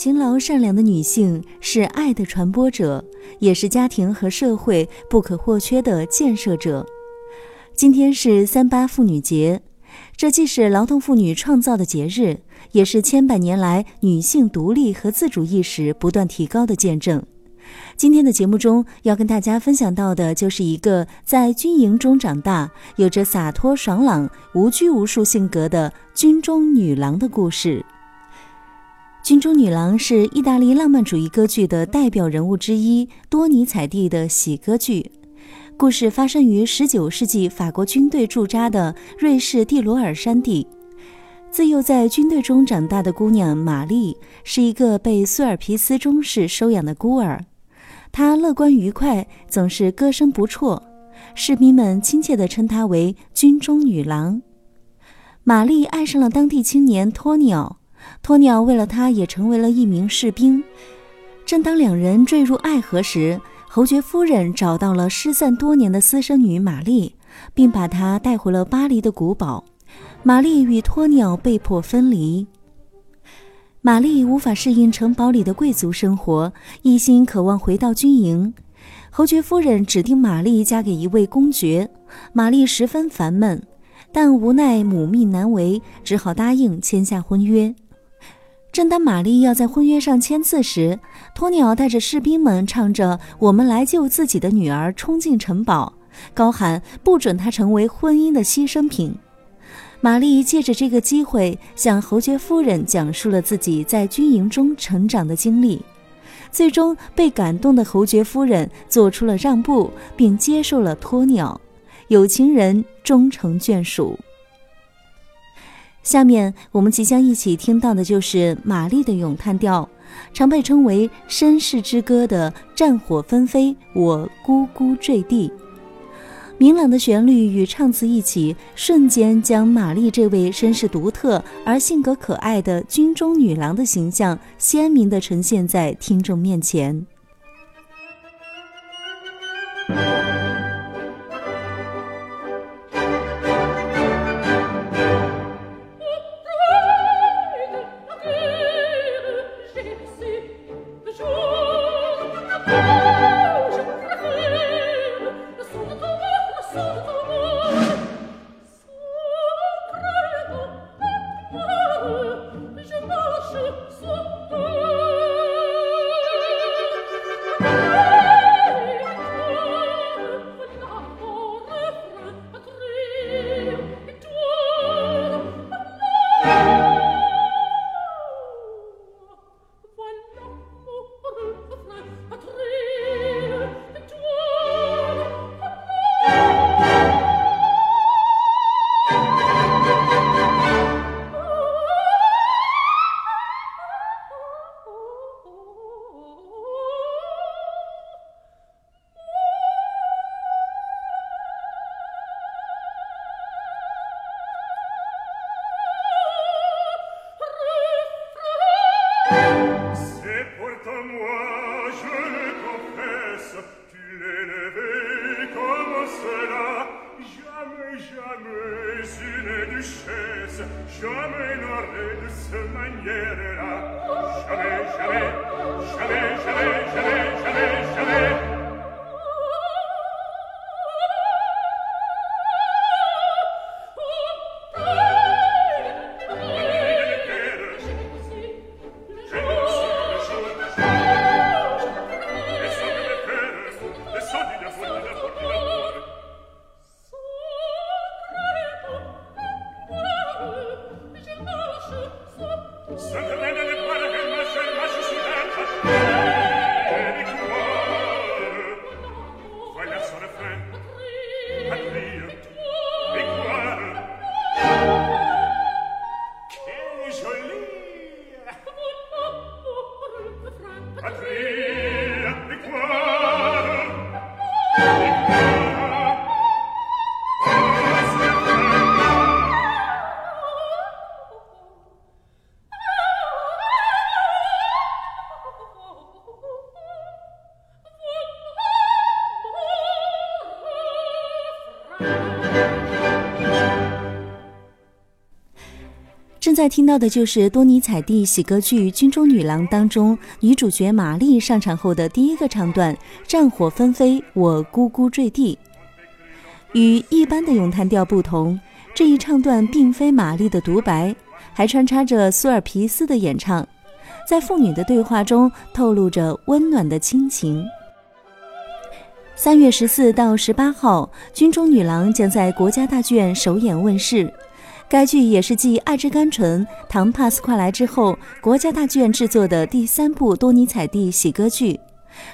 勤劳善良的女性是爱的传播者，也是家庭和社会不可或缺的建设者。今天是三八妇女节，这既是劳动妇女创造的节日，也是千百年来女性独立和自主意识不断提高的见证。今天的节目中要跟大家分享到的，就是一个在军营中长大、有着洒脱爽朗、无拘无束性格的军中女郎的故事。军中女郎是意大利浪漫主义歌剧的代表人物之一，多尼采蒂的喜歌剧。故事发生于19世纪法国军队驻扎的瑞士蒂罗尔山地。自幼在军队中长大的姑娘玛丽，是一个被苏尔皮斯中士收养的孤儿。她乐观愉快，总是歌声不辍，士兵们亲切地称她为“军中女郎”。玛丽爱上了当地青年托尼奥，托鸟为了他也成为了一名士兵。正当两人坠入爱河时，侯爵夫人找到了失散多年的私生女玛丽，并把她带回了巴黎的古堡。玛丽与托鸟被迫分离。玛丽无法适应城堡里的贵族生活，一心渴望回到军营。侯爵夫人指定玛丽嫁给一位公爵，玛丽十分烦闷，但无奈母命难违，只好答应签下婚约。正当玛丽要在婚约上签字时，托尼奥带着士兵们唱着“我们来救自己的女儿”冲进城堡，高喊不准她成为婚姻的牺牲品。玛丽借着这个机会向侯爵夫人讲述了自己在军营中成长的经历，最终被感动的侯爵夫人做出了让步，并接受了托尼奥，有情人终成眷属。下面我们即将一起听到的就是玛丽的咏叹调，常被称为绅士之歌的《战火纷飞，我咕咕坠地》。明朗的旋律与唱词一起，瞬间将玛丽这位身世独特而性格可爱的军中女郎的形象鲜明地呈现在听众面前。discese jamais la reine se maniera. Jamais jamais jamais jamais jamais jamais jamais 正在听到的就是多尼采蒂喜歌剧军中女郎当中女主角玛丽上场后的第一个唱段战火纷飞我咕咕坠地。与一般的咏叹调不同这一唱段并非玛丽的独白还穿插着苏尔皮斯的演唱在父女的对话中透露着温暖的亲情。三月十四到十八号，《军中女郎》将在国家大剧院首演问世。该剧也是继《爱之甘醇》《唐帕斯快来》之后，国家大剧院制作的第三部多尼采蒂喜歌剧。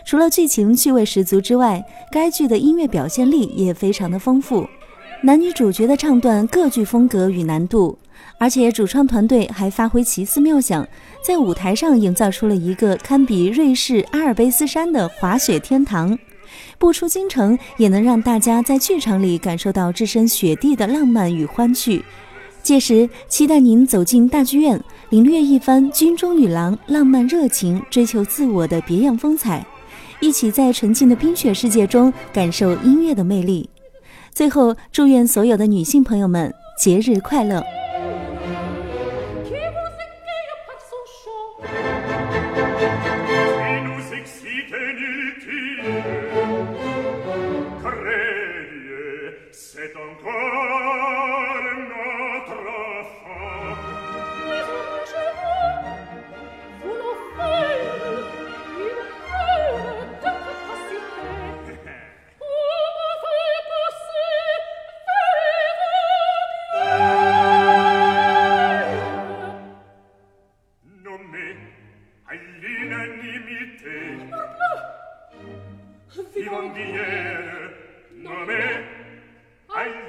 除了剧情趣味十足之外，该剧的音乐表现力也非常的丰富。男女主角的唱段各具风格与难度，而且主创团队还发挥奇思妙想，在舞台上营造出了一个堪比瑞士阿尔卑斯山的滑雪天堂。不出京城，也能让大家在剧场里感受到置身雪地的浪漫与欢趣。届时，期待您走进大剧院，领略一番军中女郎浪漫热情、追求自我的别样风采，一起在纯净的冰雪世界中感受音乐的魅力。最后，祝愿所有的女性朋友们节日快乐